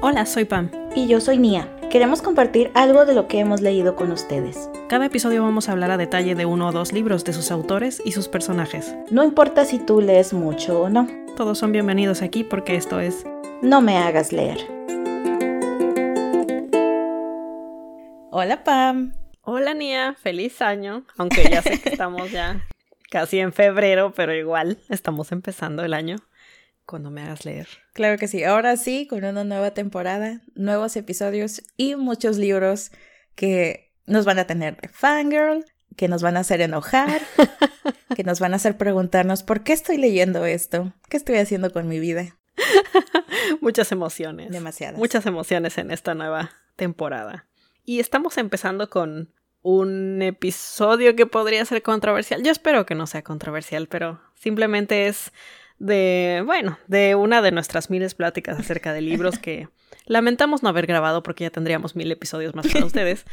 Hola, soy Pam. Y yo soy Nia. Queremos compartir algo de lo que hemos leído con ustedes. Cada episodio vamos a hablar a detalle de uno o dos libros, de sus autores y sus personajes. No importa si tú lees mucho o no. Todos son bienvenidos aquí porque esto es... No me hagas leer. Hola Pam. Hola Nia, feliz año. Aunque ya sé que estamos ya casi en febrero, pero igual estamos empezando el año cuando me hagas leer. Claro que sí, ahora sí, con una nueva temporada, nuevos episodios y muchos libros que nos van a tener de fangirl, que nos van a hacer enojar, que nos van a hacer preguntarnos por qué estoy leyendo esto, qué estoy haciendo con mi vida. Muchas emociones. Demasiadas. Muchas emociones en esta nueva temporada. Y estamos empezando con un episodio que podría ser controversial. Yo espero que no sea controversial, pero simplemente es de, bueno, de una de nuestras miles pláticas acerca de libros que lamentamos no haber grabado porque ya tendríamos mil episodios más para ustedes.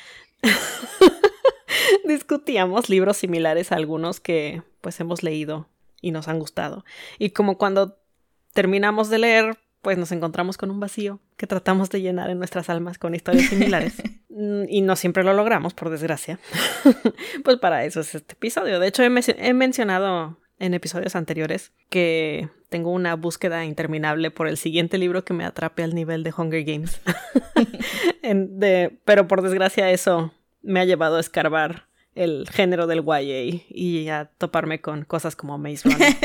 Discutíamos libros similares a algunos que pues hemos leído y nos han gustado. Y como cuando terminamos de leer, pues nos encontramos con un vacío que tratamos de llenar en nuestras almas con historias similares. y no siempre lo logramos, por desgracia. pues para eso es este episodio. De hecho, he, he mencionado en episodios anteriores que tengo una búsqueda interminable por el siguiente libro que me atrape al nivel de Hunger Games. de, pero por desgracia eso me ha llevado a escarbar el género del YA y a toparme con cosas como Maze Runner.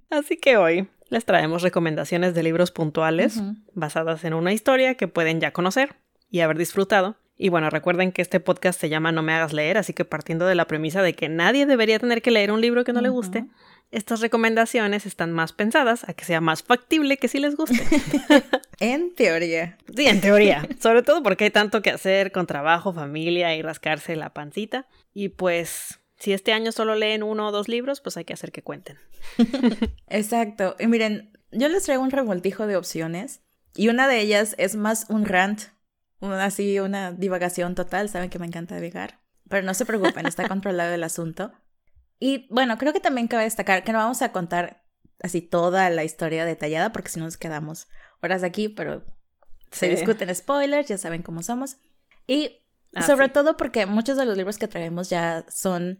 Así que hoy les traemos recomendaciones de libros puntuales basadas en una historia que pueden ya conocer y haber disfrutado y bueno, recuerden que este podcast se llama No me hagas leer, así que partiendo de la premisa de que nadie debería tener que leer un libro que no le guste, estas recomendaciones están más pensadas a que sea más factible que si les guste. en teoría. Sí, en teoría. Sobre todo porque hay tanto que hacer con trabajo, familia y rascarse la pancita. Y pues, si este año solo leen uno o dos libros, pues hay que hacer que cuenten. Exacto. Y miren, yo les traigo un revoltijo de opciones. Y una de ellas es más un rant así una divagación total, saben que me encanta divagar, pero no se preocupen, está controlado el asunto. Y bueno, creo que también cabe destacar que no vamos a contar así toda la historia detallada porque si no nos quedamos horas aquí, pero se discuten spoilers, ya saben cómo somos. Y ah, sobre todo porque muchos de los libros que traemos ya son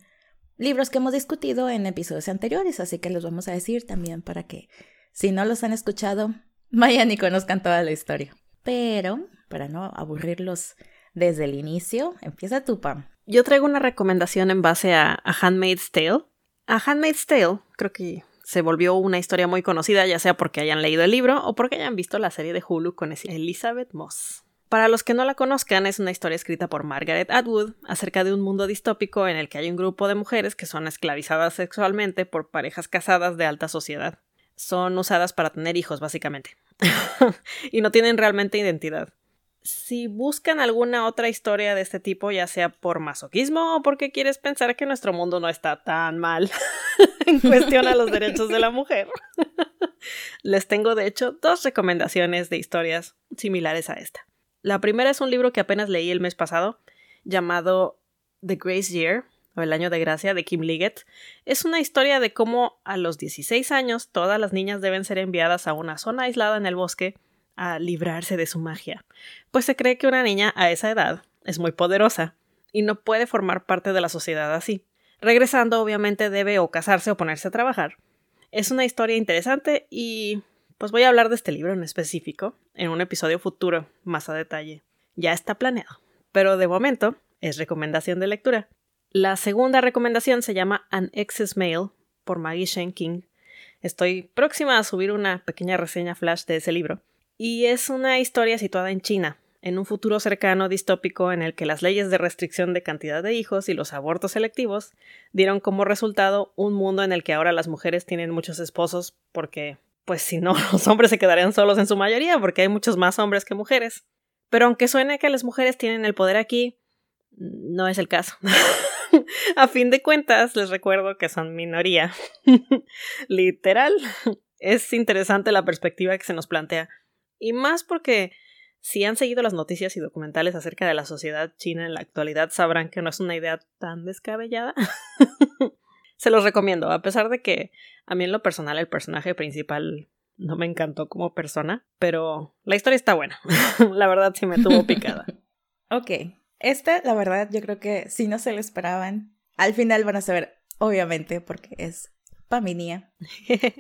libros que hemos discutido en episodios anteriores, así que los vamos a decir también para que si no los han escuchado, vayan y conozcan toda la historia. Pero para no aburrirlos desde el inicio. Empieza tu Pam. Yo traigo una recomendación en base a, Handmaid's Tale. A Handmaid's Tale creo que se volvió una historia muy conocida, ya sea porque hayan leído el libro o porque hayan visto la serie de Hulu con Elizabeth Moss. Para los que no la conozcan, es una historia escrita por Margaret Atwood acerca de un mundo distópico en el que hay un grupo de mujeres que son esclavizadas sexualmente por parejas casadas de alta sociedad. Son usadas para tener hijos, básicamente. y no tienen realmente identidad si buscan alguna otra historia de este tipo, ya sea por masoquismo o porque quieres pensar que nuestro mundo no está tan mal en cuestión a los derechos de la mujer, les tengo de hecho dos recomendaciones de historias similares a esta. La primera es un libro que apenas leí el mes pasado, llamado The Grace Year, o El Año de Gracia, de Kim Liggett. Es una historia de cómo a los 16 años todas las niñas deben ser enviadas a una zona aislada en el bosque a librarse de su magia, pues se cree que una niña a esa edad es muy poderosa y no puede formar parte de la sociedad así. Regresando, obviamente debe o casarse o ponerse a trabajar. Es una historia interesante y pues voy a hablar de este libro en específico en un episodio futuro, más a detalle. Ya está planeado, pero de momento es recomendación de lectura. La segunda recomendación se llama An Excess Mail por Maggie Shen King. Estoy próxima a subir una pequeña reseña flash de ese libro y es una historia situada en China, en un futuro cercano distópico en el que las leyes de restricción de cantidad de hijos y los abortos selectivos dieron como resultado un mundo en el que ahora las mujeres tienen muchos esposos porque, pues si no, los hombres se quedarían solos en su mayoría porque hay muchos más hombres que mujeres. Pero aunque suene que las mujeres tienen el poder aquí, no es el caso. a fin de cuentas, les recuerdo que son minoría. Literal. Es interesante la perspectiva que se nos plantea y más porque si han seguido las noticias y documentales acerca de la sociedad china en la actualidad sabrán que no es una idea tan descabellada. Se los recomiendo, a pesar de que a mí en lo personal el personaje principal No me encantó como persona, pero la historia está buena. la verdad sí me tuvo picada. ok, esta, la verdad, yo creo que si no se lo esperaban, al final van a saber, obviamente, porque es Paminia.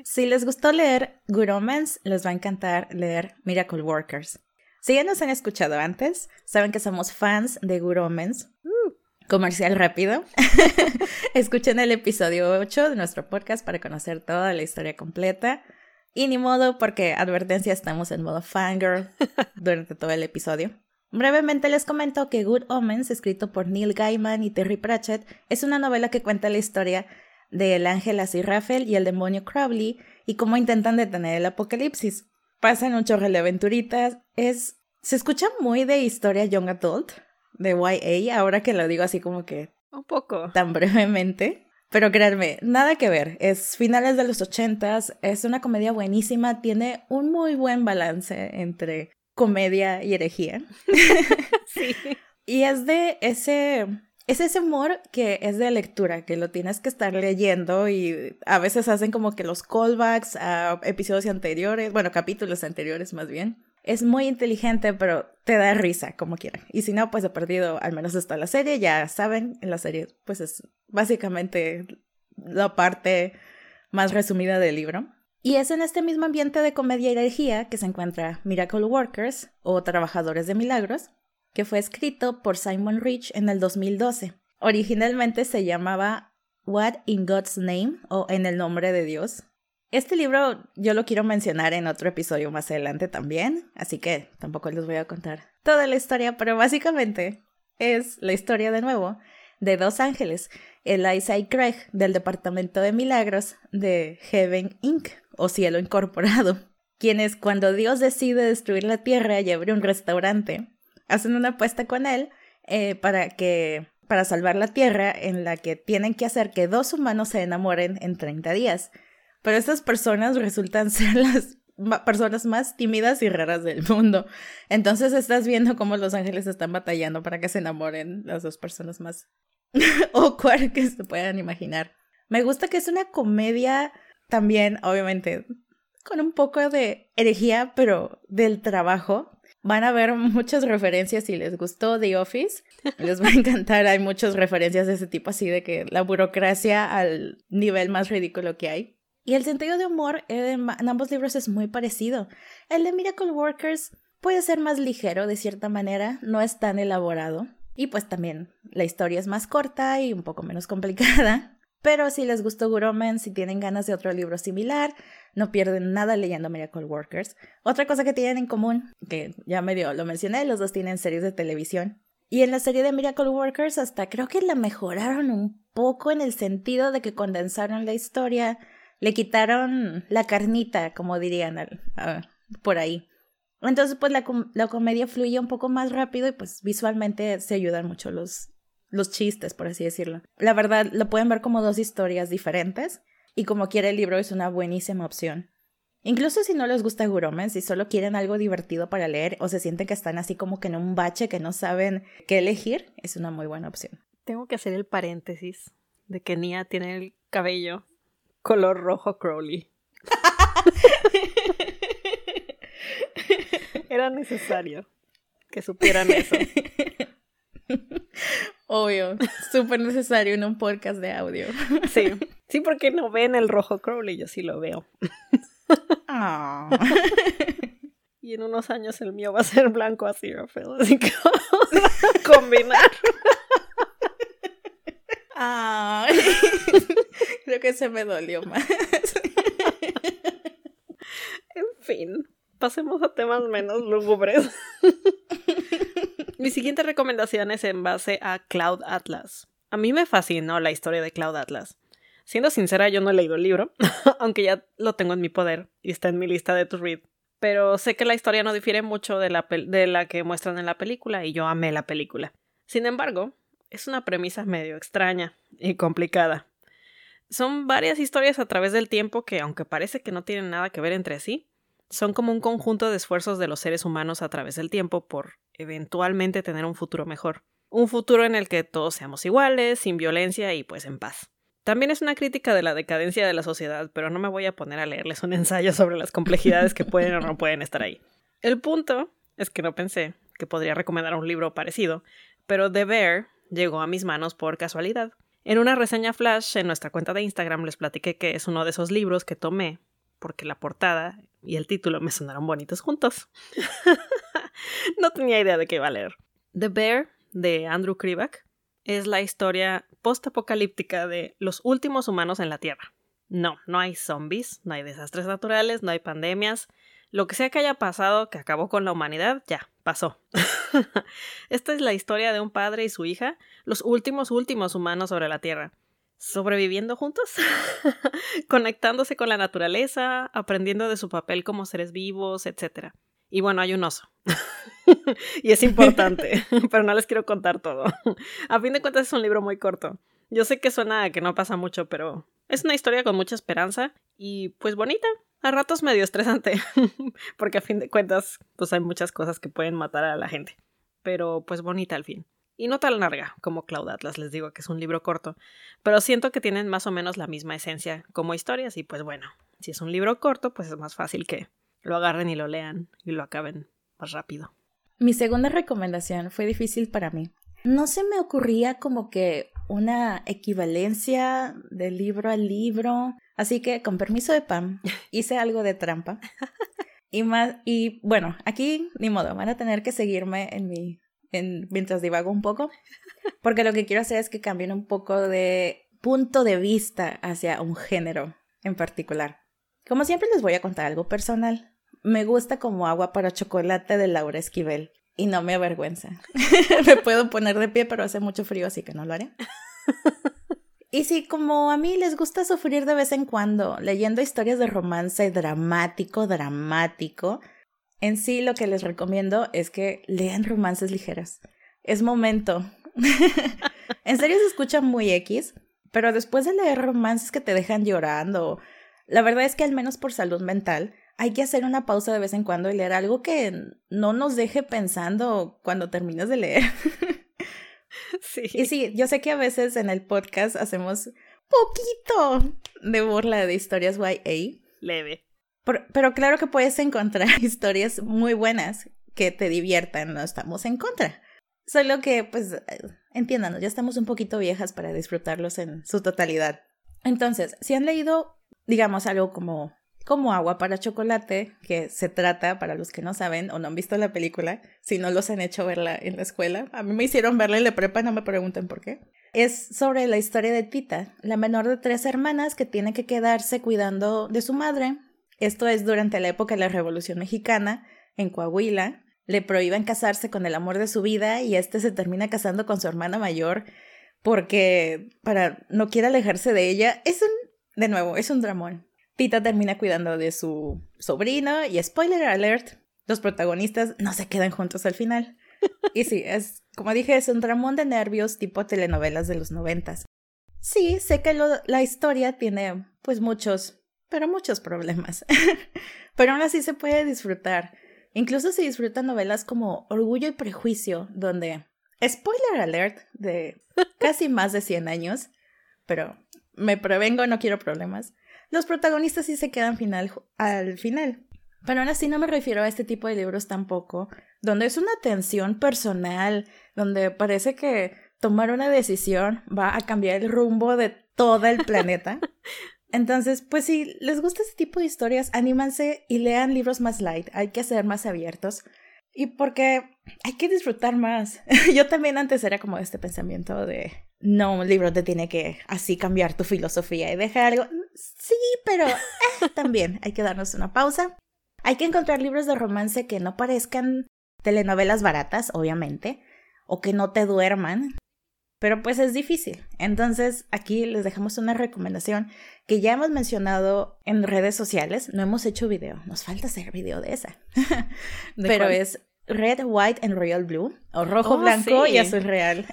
si les gustó leer Good Omens, les va a encantar leer Miracle Workers. Si ya nos han escuchado antes, saben que somos fans de Good Omens. Uh. comercial rápido. Escuchen el episodio 8 de nuestro podcast para conocer toda la historia completa. Y ni modo, porque advertencia, estamos en modo fangirl durante todo el episodio. Brevemente les comento que Good Omens, escrito por Neil Gaiman y Terry Pratchett, es una novela que cuenta la historia del ángel Aziraphale y el demonio Crowley y cómo intentan detener el apocalipsis. Pasan un chorro de aventuritas, es... se escucha muy de historia young adult, de YA, ahora que lo digo así como que... Un poco. Tan brevemente. Pero créanme, nada que ver. Es finales de los ochentas, es una comedia buenísima, tiene un muy buen balance entre comedia y herejía. sí. Y es de ese, es ese humor que es de lectura, que lo tienes que estar leyendo y a veces hacen como que los callbacks a episodios anteriores, bueno, capítulos anteriores más bien. Es muy inteligente, pero te da risa, como quieran. Y si no, pues he perdido, al menos hasta la serie, ya saben, en la serie, pues es básicamente la parte más resumida del libro. Y es en este mismo ambiente de comedia y energía que se encuentra Miracle Workers o Trabajadores de Milagros, que fue escrito por Simon Rich en el 2012. Originalmente se llamaba What in God's Name o En el nombre de Dios. Este libro yo lo quiero mencionar en otro episodio más adelante también, así que tampoco les voy a contar toda la historia, pero básicamente es la historia de nuevo de dos ángeles, Eliza y Craig del Departamento de Milagros de Heaven Inc o cielo incorporado, quienes cuando Dios decide destruir la tierra y abrir un restaurante, hacen una apuesta con él eh, para que para salvar la tierra en la que tienen que hacer que dos humanos se enamoren en 30 días. Pero estas personas resultan ser las personas más tímidas y raras del mundo. Entonces estás viendo cómo los ángeles están batallando para que se enamoren las dos personas más awkward que se puedan imaginar. Me gusta que es una comedia también, obviamente, con un poco de herejía, pero del trabajo. Van a ver muchas referencias si les gustó The Office. Les va a encantar. Hay muchas referencias de ese tipo, así de que la burocracia al nivel más ridículo que hay. Y el sentido de humor en ambos libros es muy parecido. El de Miracle Workers puede ser más ligero de cierta manera, no es tan elaborado. Y pues también la historia es más corta y un poco menos complicada. Pero si les gustó Guromen, si tienen ganas de otro libro similar, no pierden nada leyendo Miracle Workers. Otra cosa que tienen en común, que ya medio lo mencioné, los dos tienen series de televisión. Y en la serie de Miracle Workers hasta creo que la mejoraron un poco en el sentido de que condensaron la historia, le quitaron la carnita, como dirían por ahí. Entonces pues la, la comedia fluye un poco más rápido y pues visualmente se ayudan mucho los, los chistes, por así decirlo. La verdad, lo pueden ver como dos historias diferentes y como quiera el libro es una buenísima opción. Incluso si no les gusta Guromen, si solo quieren algo divertido para leer o se sienten que están así como que en un bache que no saben qué elegir, es una muy buena opción. Tengo que hacer el paréntesis de que Nia tiene el cabello color rojo Crowley. Era necesario que supieran eso. Obvio, súper necesario en un podcast de audio. Sí, sí, porque no ven el rojo Crowley, yo sí lo veo. Ah. Y en unos años el mío va a ser blanco así, así que vamos a combinar. creo que se me dolió más. En fin, pasemos a temas menos lúgubres. Mi siguiente recomendación es en base a Cloud Atlas. A mí me fascinó la historia de Cloud Atlas. Siendo sincera, yo no he leído el libro, aunque ya lo tengo en mi poder y está en mi lista de to read. Pero sé que la historia no difiere mucho de la, de la que muestran en la película y yo amé la película. Sin embargo, es una premisa medio extraña y complicada. Son varias historias a través del tiempo que, aunque parece que no tienen nada que ver entre sí, son como un conjunto de esfuerzos de los seres humanos a través del tiempo por eventualmente tener un futuro mejor. Un futuro en el que todos seamos iguales, sin violencia y pues en paz. También es una crítica de la decadencia de la sociedad, pero no me voy a poner a leerles un ensayo sobre las complejidades que pueden o no pueden estar ahí. El punto es que no pensé que podría recomendar un libro parecido, pero The Bear llegó a mis manos por casualidad. En una reseña flash en nuestra cuenta de Instagram les platiqué que es uno de esos libros que tomé porque la portada y el título me sonaron bonitos juntos. no tenía idea de qué iba a leer. The Bear de Andrew Krivak es la historia post-apocalíptica de los últimos humanos en la Tierra. No, no hay zombies, no hay desastres naturales, no hay pandemias. Lo que sea que haya pasado que acabó con la humanidad, ya, pasó. Esta es la historia de un padre y su hija, los últimos últimos humanos sobre la Tierra, sobreviviendo juntos, conectándose con la naturaleza, aprendiendo de su papel como seres vivos, etc. Y bueno, hay un oso. y es importante, pero no les quiero contar todo. A fin de cuentas es un libro muy corto. Yo sé que suena a que no pasa mucho, pero es una historia con mucha esperanza y pues bonita. A ratos medio estresante, porque a fin de cuentas pues hay muchas cosas que pueden matar a la gente. Pero pues bonita al fin. Y no tan larga como Cloud Atlas, les digo que es un libro corto, pero siento que tienen más o menos la misma esencia como historias y pues bueno, si es un libro corto pues es más fácil que lo agarren y lo lean y lo acaben más rápido. Mi segunda recomendación fue difícil para mí. No se me ocurría como que una equivalencia de libro al libro, así que con permiso de Pam hice algo de trampa. Y más y bueno, aquí ni modo, van a tener que seguirme en mi en, mientras divago un poco, porque lo que quiero hacer es que cambien un poco de punto de vista hacia un género en particular. Como siempre les voy a contar algo personal me gusta como agua para chocolate de Laura Esquivel y no me avergüenza. me puedo poner de pie, pero hace mucho frío, así que no lo haré. y sí, como a mí les gusta sufrir de vez en cuando, leyendo historias de romance dramático, dramático, en sí lo que les recomiendo es que lean romances ligeras. Es momento. en serio se escucha muy X, pero después de leer romances que te dejan llorando, la verdad es que al menos por salud mental, hay que hacer una pausa de vez en cuando y leer algo que no nos deje pensando cuando terminas de leer. Sí. Y sí, yo sé que a veces en el podcast hacemos poquito de burla de historias YA. Leve. Pero claro que puedes encontrar historias muy buenas que te diviertan, no estamos en contra. Solo que, pues, entiéndanos, ya estamos un poquito viejas para disfrutarlos en su totalidad. Entonces, si han leído, digamos, algo como como agua para chocolate, que se trata, para los que no saben o no han visto la película, si no los han hecho verla en la escuela, a mí me hicieron verla en la prepa, no me pregunten por qué. Es sobre la historia de Tita, la menor de tres hermanas que tiene que quedarse cuidando de su madre. Esto es durante la época de la Revolución Mexicana, en Coahuila. Le prohíben casarse con el amor de su vida y este se termina casando con su hermana mayor porque para no quiere alejarse de ella. Es un, de nuevo, es un dramón. Tita termina cuidando de su sobrino y spoiler alert, los protagonistas no se quedan juntos al final. Y sí, es, como dije, es un dramón de nervios tipo telenovelas de los noventas. Sí, sé que la historia tiene pues muchos, pero muchos problemas. pero aún así se puede disfrutar. Incluso se disfrutan novelas como Orgullo y Prejuicio, donde, spoiler alert, de casi más de 100 años, pero me prevengo, no quiero problemas los protagonistas sí se quedan final, al final. Pero aún así no me refiero a este tipo de libros tampoco, donde es una tensión personal, donde parece que tomar una decisión va a cambiar el rumbo de todo el planeta. Entonces, pues si les gusta este tipo de historias, anímanse y lean libros más light, hay que ser más abiertos. Y porque hay que disfrutar más. Yo también antes era como este pensamiento de, no, un libro te tiene que así cambiar tu filosofía y dejar algo. Sí, pero eh, también hay que darnos una pausa. Hay que encontrar libros de romance que no parezcan telenovelas baratas, obviamente, o que no te duerman. Pero pues es difícil. Entonces aquí les dejamos una recomendación que ya hemos mencionado en redes sociales. No hemos hecho video. Nos falta hacer video de esa. Pero es Red, White and Royal Blue, o rojo, oh, blanco y azul real,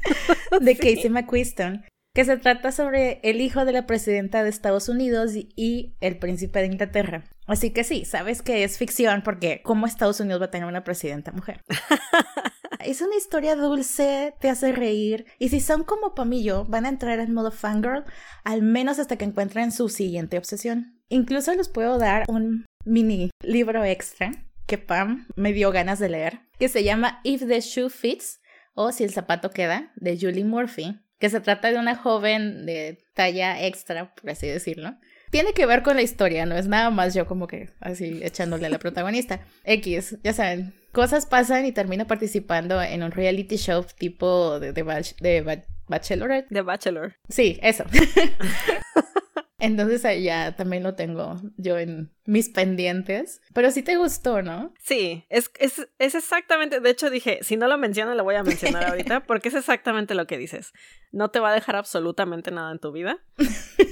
de Casey McQuiston, que se trata sobre el hijo de la presidenta de Estados Unidos y el príncipe de Inglaterra. Así que sí, sabes que es ficción porque ¿cómo Estados Unidos va a tener una presidenta mujer? es una historia dulce, te hace reír. Y si son como Pamillo, van a entrar en modo fangirl, al menos hasta que encuentren su siguiente obsesión. Incluso les puedo dar un mini libro extra que Pam me dio ganas de leer, que se llama If the Shoe Fits o Si el zapato queda, de Julie Murphy, que se trata de una joven de talla extra, por así decirlo. Tiene que ver con la historia, no es nada más yo como que así echándole a la protagonista. X, ya saben, cosas pasan y termina participando en un reality show tipo de, de, de Bachelorette. De Bachelor. Sí, eso. Entonces ahí ya también lo tengo yo en mis pendientes. Pero sí te gustó, ¿no? Sí, es, es, es exactamente, de hecho dije, si no lo menciono lo voy a mencionar ahorita porque es exactamente lo que dices. No te va a dejar absolutamente nada en tu vida,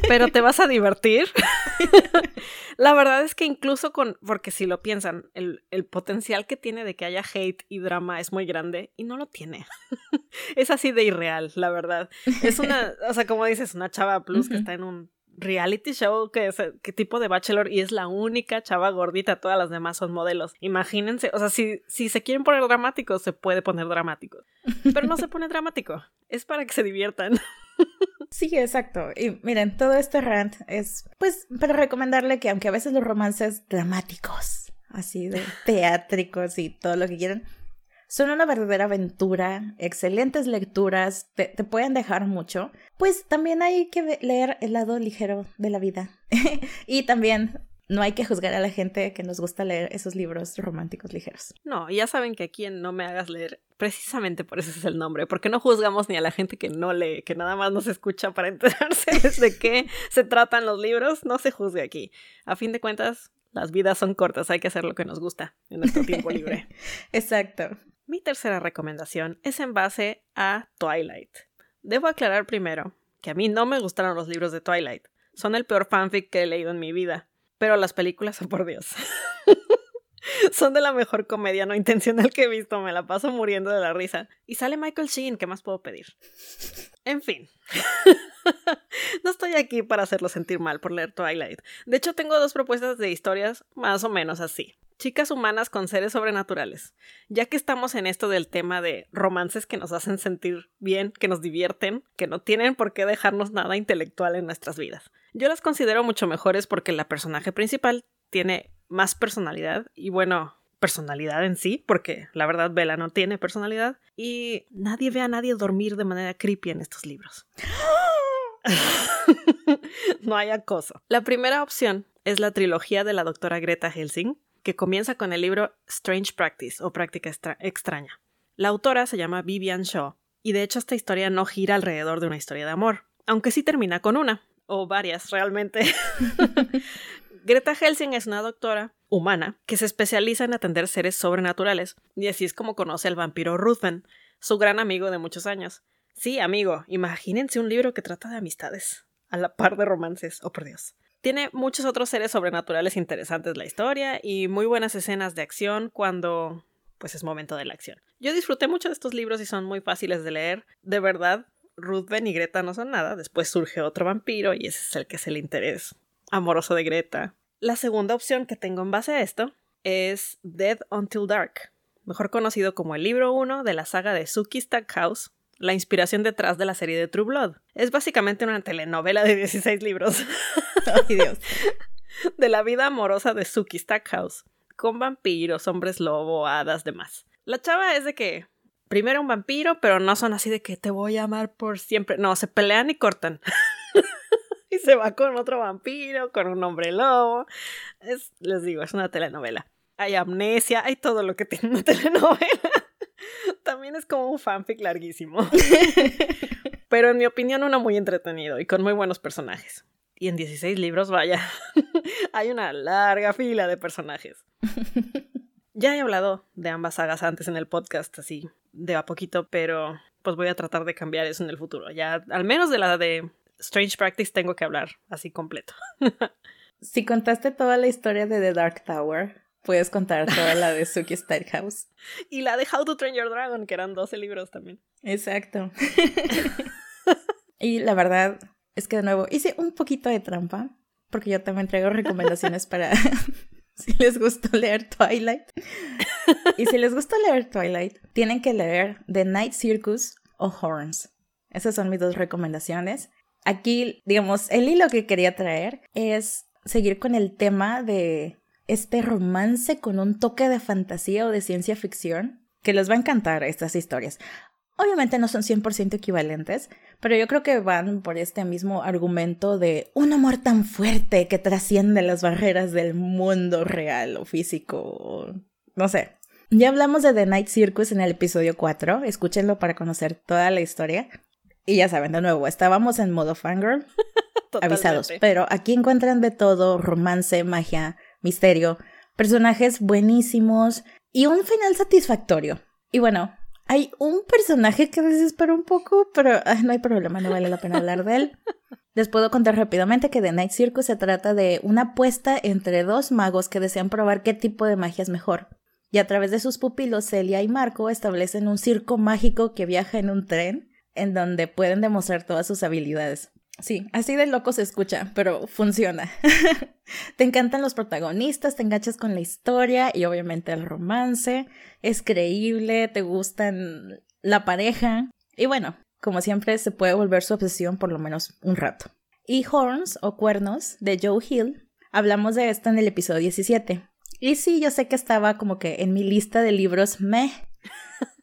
pero te vas a divertir. La verdad es que incluso con, porque si lo piensan, el, el potencial que tiene de que haya hate y drama es muy grande y no lo tiene. es así de irreal, la verdad. Es una, o sea, como dices, una chava plus que está en un reality show que es qué tipo de bachelor y es la única chava gordita, todas las demás son modelos. Imagínense, o sea, si, si se quieren poner dramáticos, se puede poner dramático. Pero no se pone dramático, es para que se diviertan. Sí, exacto. Y miren, todo este rant es, pues, para recomendarle que aunque a veces los romances dramáticos, así de teátricos y todo lo que quieran, son una verdadera aventura, excelentes lecturas, te, pueden dejar mucho. Pues también hay que leer el lado ligero de la vida. y también no hay que juzgar a la gente que nos gusta leer esos libros románticos ligeros. No, ya saben que aquí en No me hagas leer, precisamente por eso es el nombre, porque no juzgamos ni a la gente que no lee, que nada más nos escucha para enterarse de qué se tratan los libros, no se juzgue aquí. A fin de cuentas, las vidas son cortas, hay que hacer lo que nos gusta en nuestro tiempo libre. Exacto. Mi tercera recomendación es en base a Twilight. Debo aclarar primero que a mí no me gustaron los libros de Twilight. Son el peor fanfic que he leído en mi vida. Pero las películas, oh, por Dios. Son de la mejor comedia no intencional que he visto, me la paso muriendo de la risa. Y sale Michael Sheen, ¿qué más puedo pedir? En fin. no estoy aquí para hacerlo sentir mal por leer Twilight. De hecho, tengo dos propuestas de historias más o menos así chicas humanas con seres sobrenaturales. Ya que estamos en esto del tema de romances que nos hacen sentir bien, que nos divierten, que no tienen por qué dejarnos nada intelectual en nuestras vidas. Yo las considero mucho mejores porque la personaje principal tiene más personalidad y bueno, personalidad en sí, porque la verdad Bella no tiene personalidad y nadie ve a nadie dormir de manera creepy en estos libros. no hay acoso. La primera opción es la trilogía de la doctora Greta Helsing, que comienza con el libro Strange Practice o Práctica extraña. La autora se llama Vivian Shaw, y de hecho esta historia no gira alrededor de una historia de amor, aunque sí termina con una, o varias realmente. Greta Helsing es una doctora humana que se especializa en atender seres sobrenaturales, y así es como conoce al vampiro Ruthven, su gran amigo de muchos años. Sí, amigo, imagínense un libro que trata de amistades, a la par de romances, oh por Dios. Tiene muchos otros seres sobrenaturales interesantes la historia y muy buenas escenas de acción cuando pues es momento de la acción. Yo disfruté mucho de estos libros y son muy fáciles de leer. De verdad, Ruthven y Greta no son nada. Después surge otro vampiro y ese es el que es el interés amoroso de Greta. La segunda opción que tengo en base a esto es Dead Until Dark, mejor conocido como el libro 1 de la saga de Suki Stackhouse, la inspiración detrás de la serie de True Blood. Es básicamente una telenovela de 16 libros. Dios. de la vida amorosa de Suki Stackhouse, con vampiros, hombres lobo, hadas, demás. La chava es de que primero un vampiro, pero no son así de que te voy a amar por siempre. No, se pelean y cortan. y se va con otro vampiro, con un hombre lobo. Es, les digo, es una telenovela. Hay amnesia, hay todo lo que tiene una telenovela. También es como un fanfic larguísimo. Pero en mi opinión, uno muy entretenido y con muy buenos personajes. Y en 16 libros, vaya, hay una larga fila de personajes. Ya he hablado de ambas sagas antes en el podcast, así de a poquito, pero pues voy a tratar de cambiar eso en el futuro. Ya, al menos de la de Strange Practice tengo que hablar así completo. si contaste toda la historia de The Dark Tower, Puedes contar toda la de Suki House y la de How to Train Your Dragon, que eran 12 libros también. Exacto. y la verdad es que de nuevo hice un poquito de trampa, porque yo también traigo recomendaciones para si les gustó leer Twilight. y si les gusta leer Twilight, tienen que leer The Night Circus o Horns. Esas son mis dos recomendaciones. Aquí, digamos, el hilo que quería traer es seguir con el tema de este romance con un toque de fantasía o de ciencia ficción, que les va a encantar estas historias. Obviamente no son 100% equivalentes, pero yo creo que van por este mismo argumento de un amor tan fuerte que trasciende las barreras del mundo real o físico, no sé. Ya hablamos de The Night Circus en el episodio 4, escúchenlo para conocer toda la historia. Y ya saben, de nuevo, estábamos en modo fangirl, avisados, pero aquí encuentran de todo, romance, magia, misterio, personajes buenísimos y un final satisfactorio. Y bueno, hay un personaje que desespera un poco, pero no hay problema, no vale la pena hablar de él. Les puedo contar rápidamente que The Night Circus se trata de una apuesta entre dos magos que desean probar qué tipo de magia es mejor. Y a través de sus pupilos, Celia y Marco establecen un circo mágico que viaja en un tren, en donde pueden demostrar todas sus habilidades. Sí, así de loco se escucha, pero funciona. te encantan los protagonistas, te enganchas con la historia y obviamente el romance. Es creíble, te gustan la pareja. Y bueno, como siempre, se puede volver su obsesión por lo menos un rato. Y Horns o Cuernos de Joe Hill, hablamos de esto en el episodio 17. Y sí, yo sé que estaba como que en mi lista de libros meh,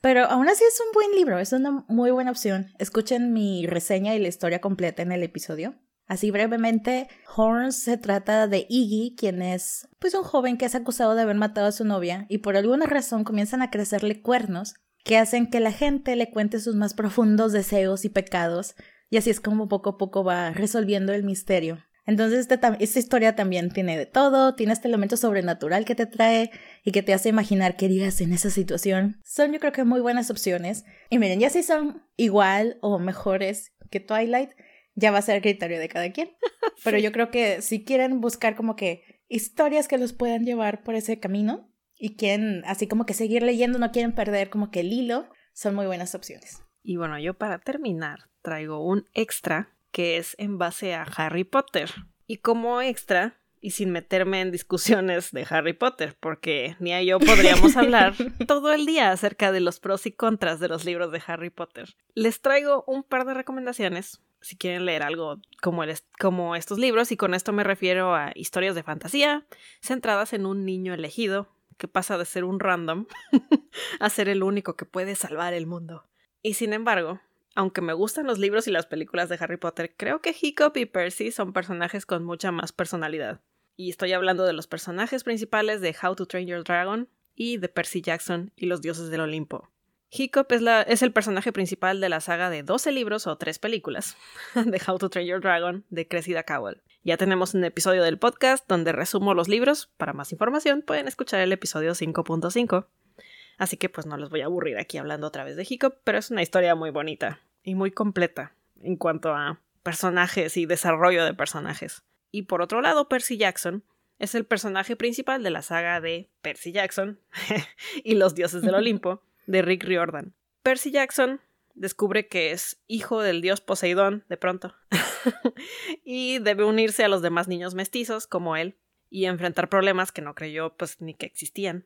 pero aún así es un buen libro, es una muy buena opción. Escuchen mi reseña y la historia completa en el episodio. Así brevemente, Horns se trata de Iggy, quien es pues un joven que es acusado de haber matado a su novia y por alguna razón comienzan a crecerle cuernos que hacen que la gente le cuente sus más profundos deseos y pecados y así es como poco a poco va resolviendo el misterio. Entonces, este esta historia también tiene de todo, tiene este elemento sobrenatural que te trae y que te hace imaginar qué harías en esa situación. Son yo creo que muy buenas opciones. Y miren, ya si son igual o mejores que Twilight, ya va a ser criterio de cada quien. Pero yo creo que si quieren buscar como que historias que los puedan llevar por ese camino y quieren así como que seguir leyendo, no quieren perder como que el hilo, son muy buenas opciones. Y bueno, yo para terminar traigo un extra que es en base a Harry Potter. Y como extra, y sin meterme en discusiones de Harry Potter, porque ni a yo podríamos hablar todo el día acerca de los pros y contras de los libros de Harry Potter. Les traigo un par de recomendaciones si quieren leer algo como, como estos libros, y con esto me refiero a historias de fantasía centradas en un niño elegido que pasa de ser un random a ser el único que puede salvar el mundo. Y sin embargo, aunque me gustan los libros y las películas de Harry Potter, creo que Hiccup y Percy son personajes con mucha más personalidad. Y estoy hablando de los personajes principales de How to Train Your Dragon y de Percy Jackson y los dioses del Olimpo. Hiccup es, la, es el personaje principal de la saga de 12 libros o 3 películas de How to Train Your Dragon de Cressida Cowell. Ya tenemos un episodio del podcast donde resumo los libros. Para más información pueden escuchar el episodio 5.5. Así que pues no les voy a aburrir aquí hablando otra vez de Hiccup, pero es una historia muy bonita y muy completa en cuanto a personajes y desarrollo de personajes. Y por otro lado, Percy Jackson es el personaje principal de la saga de Percy Jackson y los dioses del Olimpo de Rick Riordan. Percy Jackson descubre que es hijo del dios Poseidón de pronto y debe unirse a los demás niños mestizos como él y enfrentar problemas que no creyó pues ni que existían.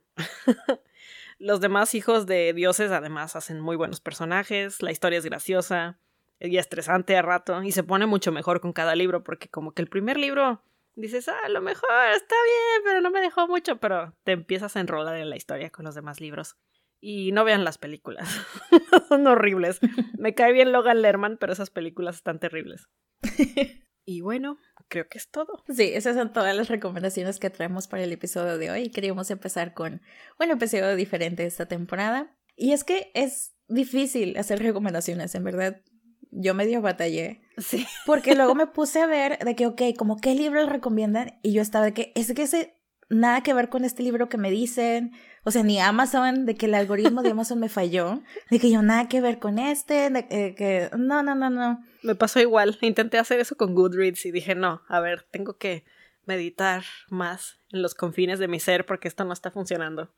Los demás hijos de dioses además hacen muy buenos personajes, la historia es graciosa y estresante a rato y se pone mucho mejor con cada libro porque como que el primer libro dices, ah, a lo mejor está bien, pero no me dejó mucho, pero te empiezas a enrolar en la historia con los demás libros. Y no vean las películas, son horribles. Me cae bien Logan Lerman, pero esas películas están terribles. y bueno, creo que es todo. Sí, esas son todas las recomendaciones que traemos para el episodio de hoy. Queríamos empezar con un episodio diferente esta temporada. Y es que es difícil hacer recomendaciones, en verdad. Yo medio batallé. Sí. Porque luego me puse a ver de que, ok, como qué libros recomiendan. Y yo estaba de que, es que ese nada que ver con este libro que me dicen. O sea, ni Amazon, de que el algoritmo de Amazon me falló. De que yo nada que ver con este. De que, no, no, no, no. Me pasó igual. Intenté hacer eso con Goodreads y dije, no, a ver, tengo que meditar más en los confines de mi ser porque esto no está funcionando.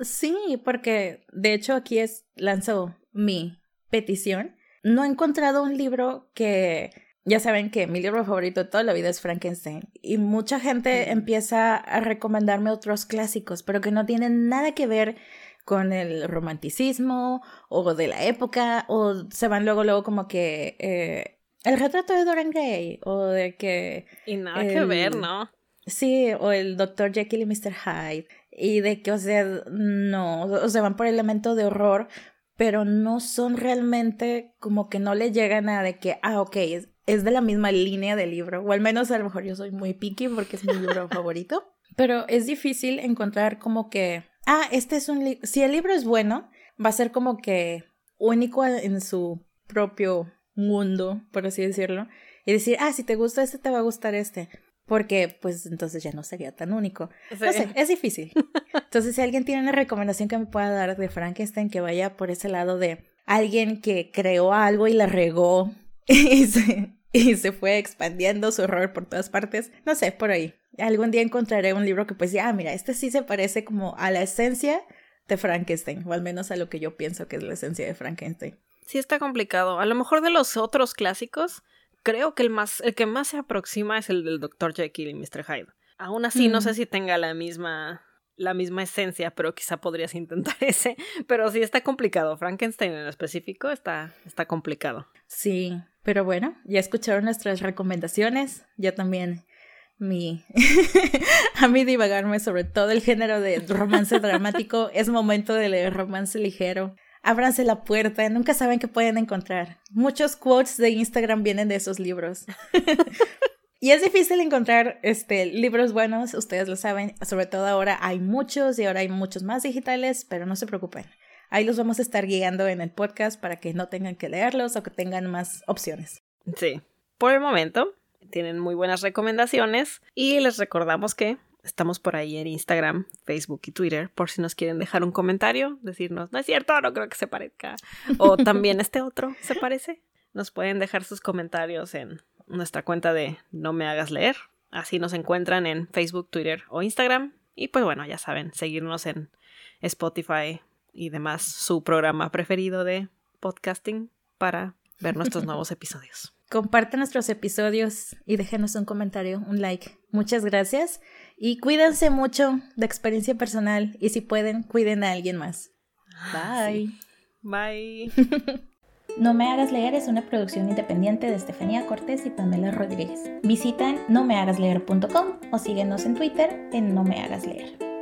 sí, porque de hecho aquí es lanzó mi petición. No he encontrado un libro que ya saben que mi libro favorito de toda la vida es Frankenstein y mucha gente empieza a recomendarme otros clásicos, pero que no tienen nada que ver con el romanticismo o de la época o se van luego luego como que eh, el retrato de Dorian Gray o de que y nada que ver, ¿no? Sí, o el Dr. Jekyll y Mr. Hyde y de que o sea, no, o sea, van por el elemento de horror, pero no son realmente como que no le llegan a de que, ah, ok, es, de la misma línea del libro, o al menos a lo mejor yo soy muy picky porque es mi libro favorito, pero es difícil encontrar como que, ah, este es un libro, si el libro es bueno, va a ser como que único en su propio mundo, por así decirlo, y decir, ah, si te gusta este, te va a gustar este. Porque, pues, entonces ya no sería tan único. No sé, es difícil. Entonces, si alguien tiene una recomendación que me pueda dar de Frankenstein, que vaya por ese lado de alguien que creó algo y la regó y se, y se fue expandiendo su horror por todas partes. No sé, por ahí. Algún día encontraré un libro que pues ya, ah, mira, este sí se parece como a la esencia de Frankenstein, o al menos a lo que yo pienso que es la esencia de Frankenstein. Sí está complicado. A lo mejor de los otros clásicos, creo que el más, el que más se aproxima es el del Dr. Jekyll y Mr. Hyde. Aún así, no sé si tenga la misma la misma esencia, pero quizá podrías intentar ese. Pero sí está complicado. Frankenstein en específico está, está complicado. Sí, pero bueno, ya escucharon nuestras recomendaciones. Ya también mi a mí divagarme sobre todo el género de romance dramático. Es momento de leer romance ligero. Ábranse la puerta, nunca saben qué pueden encontrar. Muchos quotes de Instagram vienen de esos libros. y es difícil encontrar este, libros buenos, ustedes lo saben, sobre todo ahora hay muchos y ahora hay muchos más digitales, pero no se preocupen. Ahí los vamos a estar guiando en el podcast para que no tengan que leerlos o que tengan más opciones. Sí, por el momento tienen muy buenas recomendaciones y les recordamos que estamos por ahí en Instagram, Facebook y Twitter por si nos quieren dejar un comentario, decirnos, no es cierto, no creo que se parezca. O también este otro se parece. Nos pueden dejar sus comentarios en nuestra cuenta de No me hagas leer. Así nos encuentran en Facebook, Twitter o Instagram. Y pues bueno, ya saben, seguirnos en Spotify, y demás su programa preferido de podcasting para ver nuestros nuevos episodios. Compartan nuestros episodios y déjenos un comentario, un like. Muchas gracias y cuídense mucho de experiencia personal y si pueden, cuiden a alguien más. Ah, Bye. Bye. No me hagas leer es una producción independiente de Estefanía Cortés y Pamela Rodríguez. Visita nomehagasleer.com o síguenos en Twitter en No me hagas leer.